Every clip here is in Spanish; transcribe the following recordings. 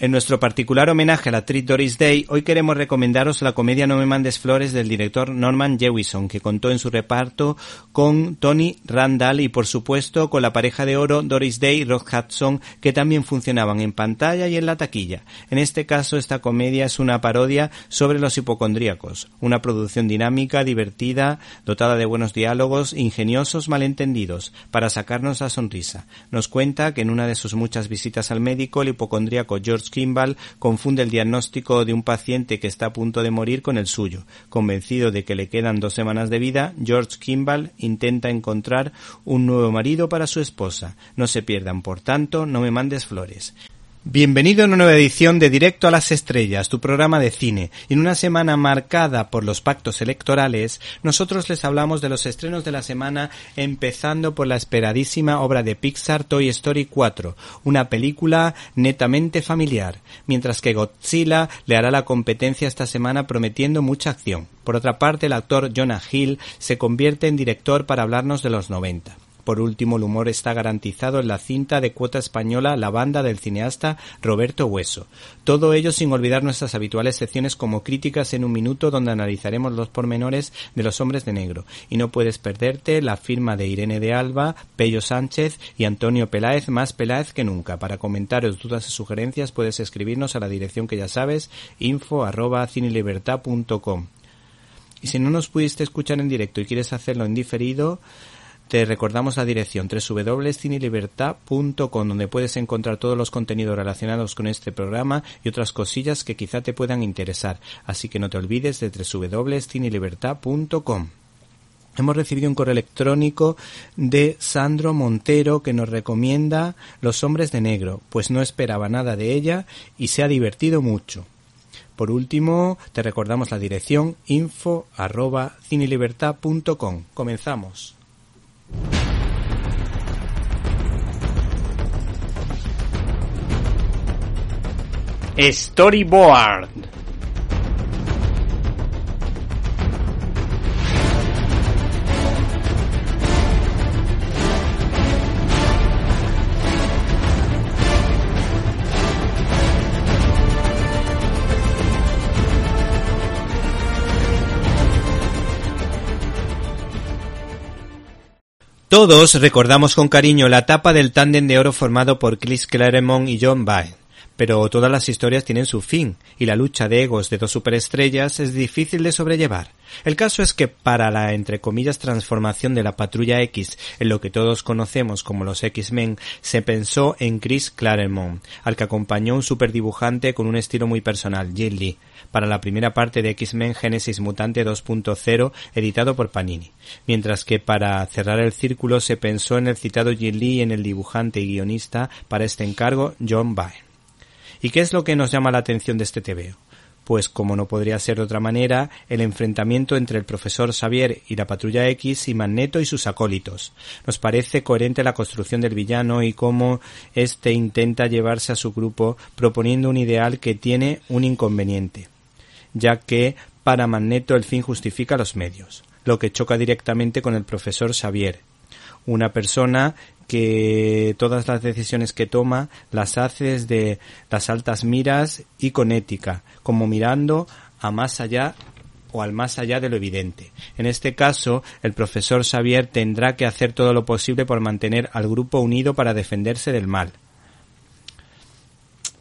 En nuestro particular homenaje a la actriz Doris Day, hoy queremos recomendaros la comedia No me mandes flores del director Norman Jewison, que contó en su reparto con Tony Randall y por supuesto con la pareja de oro Doris Day y Rod Hudson, que también funcionaban en pantalla y en la taquilla. En este caso, esta comedia es una parodia sobre los hipocondríacos, una producción dinámica, divertida, dotada de buenos diálogos, ingeniosos malentendidos, para sacarnos la sonrisa. Nos cuenta que en una de sus muchas visitas al médico, el hipocondríaco George Kimball confunde el diagnóstico de un paciente que está a punto de morir con el suyo. Convencido de que le quedan dos semanas de vida, George Kimball intenta encontrar un nuevo marido para su esposa. No se pierdan, por tanto, no me mandes flores. Bienvenido a una nueva edición de Directo a las Estrellas, tu programa de cine. En una semana marcada por los pactos electorales, nosotros les hablamos de los estrenos de la semana, empezando por la esperadísima obra de Pixar Toy Story 4, una película netamente familiar, mientras que Godzilla le hará la competencia esta semana prometiendo mucha acción. Por otra parte, el actor Jonah Hill se convierte en director para hablarnos de los 90. Por último, el humor está garantizado en la cinta de cuota española La banda del cineasta Roberto Hueso. Todo ello sin olvidar nuestras habituales secciones como Críticas en un minuto donde analizaremos los pormenores de los hombres de negro. Y no puedes perderte la firma de Irene de Alba, Pello Sánchez y Antonio Peláez, más Peláez que nunca. Para comentarios, dudas y sugerencias puedes escribirnos a la dirección que ya sabes, info arroba cinelibertad.com. Y si no nos pudiste escuchar en directo y quieres hacerlo en diferido, te recordamos la dirección www.cinelibertad.com donde puedes encontrar todos los contenidos relacionados con este programa y otras cosillas que quizá te puedan interesar. Así que no te olvides de www.cinelibertad.com. Hemos recibido un correo electrónico de Sandro Montero que nos recomienda Los hombres de negro, pues no esperaba nada de ella y se ha divertido mucho. Por último, te recordamos la dirección info. Comenzamos. Storyboard. Todos recordamos con cariño la tapa del tándem de oro formado por Chris Claremont y John Byrne. Pero todas las historias tienen su fin, y la lucha de egos de dos superestrellas es difícil de sobrellevar. El caso es que para la entre comillas transformación de la Patrulla X en lo que todos conocemos como los X-Men, se pensó en Chris Claremont, al que acompañó un superdibujante con un estilo muy personal, Jim Lee, para la primera parte de X-Men Genesis Mutante 2.0 editado por Panini, mientras que para cerrar el círculo se pensó en el citado Jim Lee y en el dibujante y guionista para este encargo John Byrne. ¿Y qué es lo que nos llama la atención de este TVO? Pues como no podría ser de otra manera, el enfrentamiento entre el profesor Xavier y la patrulla X y Magneto y sus acólitos. Nos parece coherente la construcción del villano y cómo éste intenta llevarse a su grupo proponiendo un ideal que tiene un inconveniente, ya que para Magneto el fin justifica los medios, lo que choca directamente con el profesor Xavier, una persona que todas las decisiones que toma las hace desde las altas miras y con ética, como mirando a más allá o al más allá de lo evidente. En este caso, el profesor Xavier tendrá que hacer todo lo posible por mantener al grupo unido para defenderse del mal.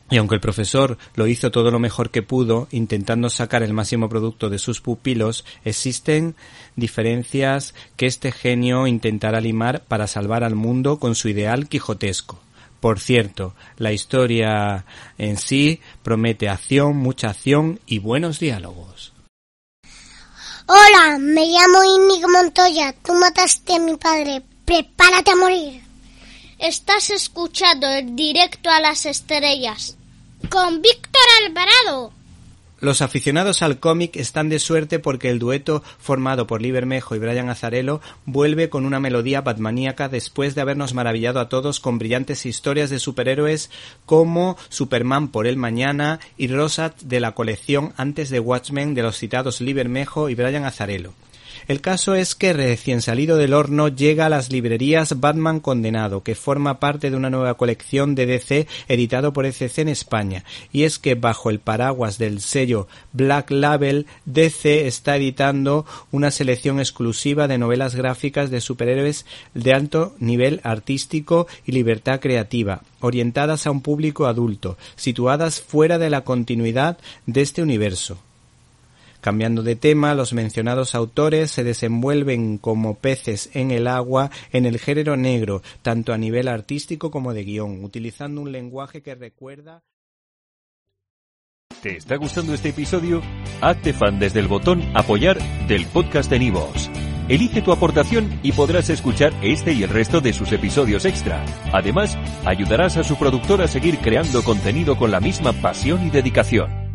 Y aunque el profesor lo hizo todo lo mejor que pudo, intentando sacar el máximo producto de sus pupilos, existen diferencias que este genio intentará limar para salvar al mundo con su ideal quijotesco. Por cierto, la historia en sí promete acción, mucha acción y buenos diálogos. Hola, me llamo Íñigo Montoya. Tú mataste a mi padre. Prepárate a morir. Estás escuchando directo a las estrellas. Con Víctor Alvarado. Los aficionados al cómic están de suerte porque el dueto formado por Lee Bermejo y Brian Azarello vuelve con una melodía batmaníaca después de habernos maravillado a todos con brillantes historias de superhéroes como Superman por el mañana y Rosat de la colección antes de Watchmen de los citados Lee Bermejo y Brian Azarello. El caso es que recién salido del horno llega a las librerías Batman Condenado, que forma parte de una nueva colección de DC editado por ECC en España. Y es que bajo el paraguas del sello Black Label, DC está editando una selección exclusiva de novelas gráficas de superhéroes de alto nivel artístico y libertad creativa, orientadas a un público adulto, situadas fuera de la continuidad de este universo. Cambiando de tema, los mencionados autores se desenvuelven como peces en el agua en el género negro, tanto a nivel artístico como de guion, utilizando un lenguaje que recuerda. ¿Te está gustando este episodio? Hazte fan desde el botón Apoyar del podcast de Nivos. Elige tu aportación y podrás escuchar este y el resto de sus episodios extra. Además, ayudarás a su productor a seguir creando contenido con la misma pasión y dedicación.